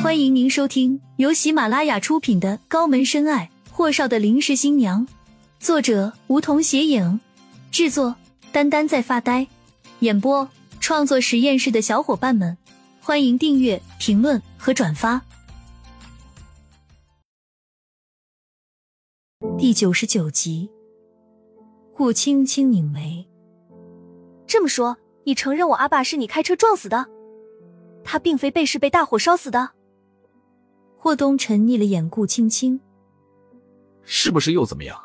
欢迎您收听由喜马拉雅出品的《高门深爱：霍少的临时新娘》，作者梧桐斜影，制作丹丹在发呆，演播创作实验室的小伙伴们，欢迎订阅、评论和转发。第九十九集，顾青青拧眉，这么说，你承认我阿爸是你开车撞死的？他并非被是被大火烧死的。霍东沉睨了眼顾青青，是不是又怎么样？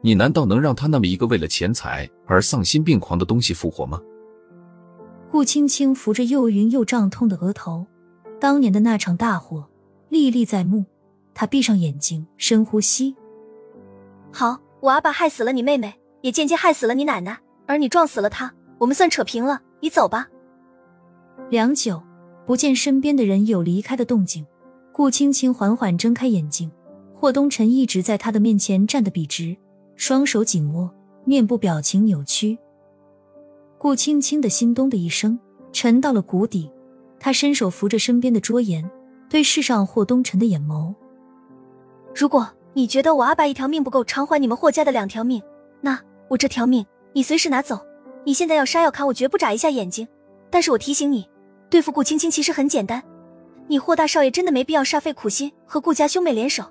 你难道能让他那么一个为了钱财而丧心病狂的东西复活吗？顾青青扶着又晕又胀痛的额头，当年的那场大火历历在目。她闭上眼睛，深呼吸。好，我阿爸害死了你妹妹，也间接害死了你奶奶，而你撞死了他，我们算扯平了。你走吧。良久，不见身边的人有离开的动静。顾青青缓缓睁开眼睛，霍东辰一直在她的面前站得笔直，双手紧握，面部表情扭曲。顾青青的心咚的一声沉到了谷底，她伸手扶着身边的桌沿，对视上霍东辰的眼眸：“如果你觉得我阿爸一条命不够偿还你们霍家的两条命，那我这条命你随时拿走。你现在要杀要砍，我绝不眨一下眼睛。但是我提醒你，对付顾青青其实很简单。”你霍大少爷真的没必要煞费苦心和顾家兄妹联手，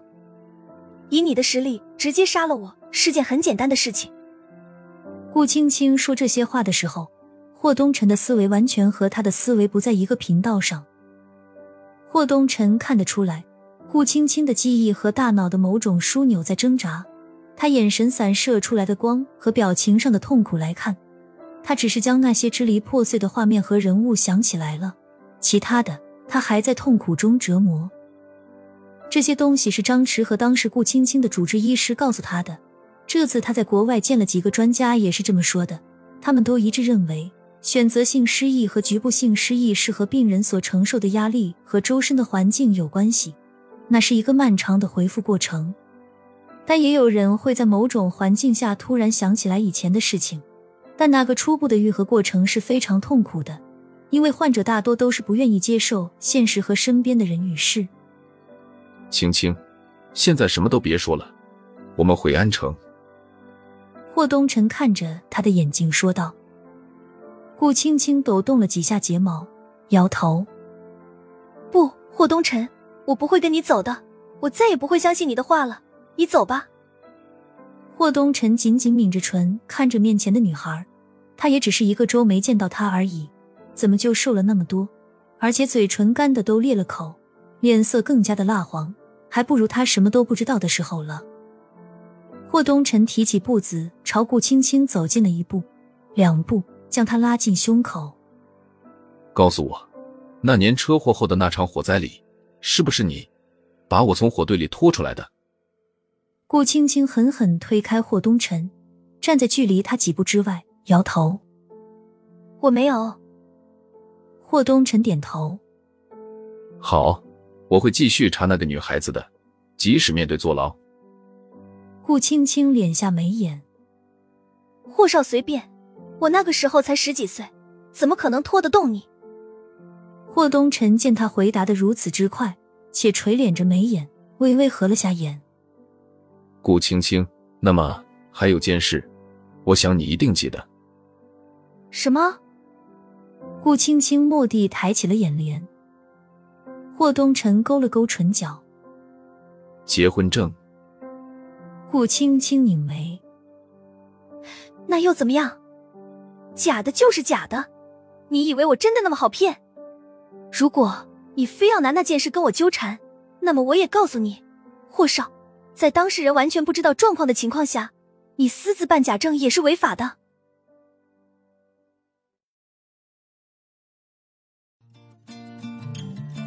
以你的实力直接杀了我是件很简单的事情。顾青青说这些话的时候，霍东辰的思维完全和他的思维不在一个频道上。霍东辰看得出来，顾青青的记忆和大脑的某种枢纽在挣扎。他眼神散射出来的光和表情上的痛苦来看，他只是将那些支离破碎的画面和人物想起来了，其他的。他还在痛苦中折磨。这些东西是张弛和当时顾青青的主治医师告诉他的。这次他在国外见了几个专家，也是这么说的。他们都一致认为，选择性失忆和局部性失忆是和病人所承受的压力和周身的环境有关系。那是一个漫长的恢复过程。但也有人会在某种环境下突然想起来以前的事情，但那个初步的愈合过程是非常痛苦的。因为患者大多都是不愿意接受现实和身边的人与事。青青，现在什么都别说了，我们回安城。霍东辰看着他的眼睛说道。顾青青抖动了几下睫毛，摇头：“不，霍东辰，我不会跟你走的，我再也不会相信你的话了。你走吧。”霍东辰紧紧抿着唇，看着面前的女孩，他也只是一个周没见到她而已。怎么就瘦了那么多？而且嘴唇干的都裂了口，脸色更加的蜡黄，还不如他什么都不知道的时候了。霍东辰提起步子，朝顾青青走近了一步，两步将她拉进胸口。告诉我，那年车祸后的那场火灾里，是不是你把我从火堆里拖出来的？顾青青狠狠推开霍东辰，站在距离他几步之外，摇头：“我没有。”霍东辰点头。好，我会继续查那个女孩子的，即使面对坐牢。顾青青敛下眉眼。霍少随便，我那个时候才十几岁，怎么可能拖得动你？霍东辰见他回答的如此之快，且垂敛着眉眼，微微合了下眼。顾青青，那么还有件事，我想你一定记得。什么？顾青青蓦地抬起了眼帘，霍东辰勾了勾唇角。结婚证。顾青青拧眉。那又怎么样？假的就是假的，你以为我真的那么好骗？如果你非要拿那件事跟我纠缠，那么我也告诉你，霍少，在当事人完全不知道状况的情况下，你私自办假证也是违法的。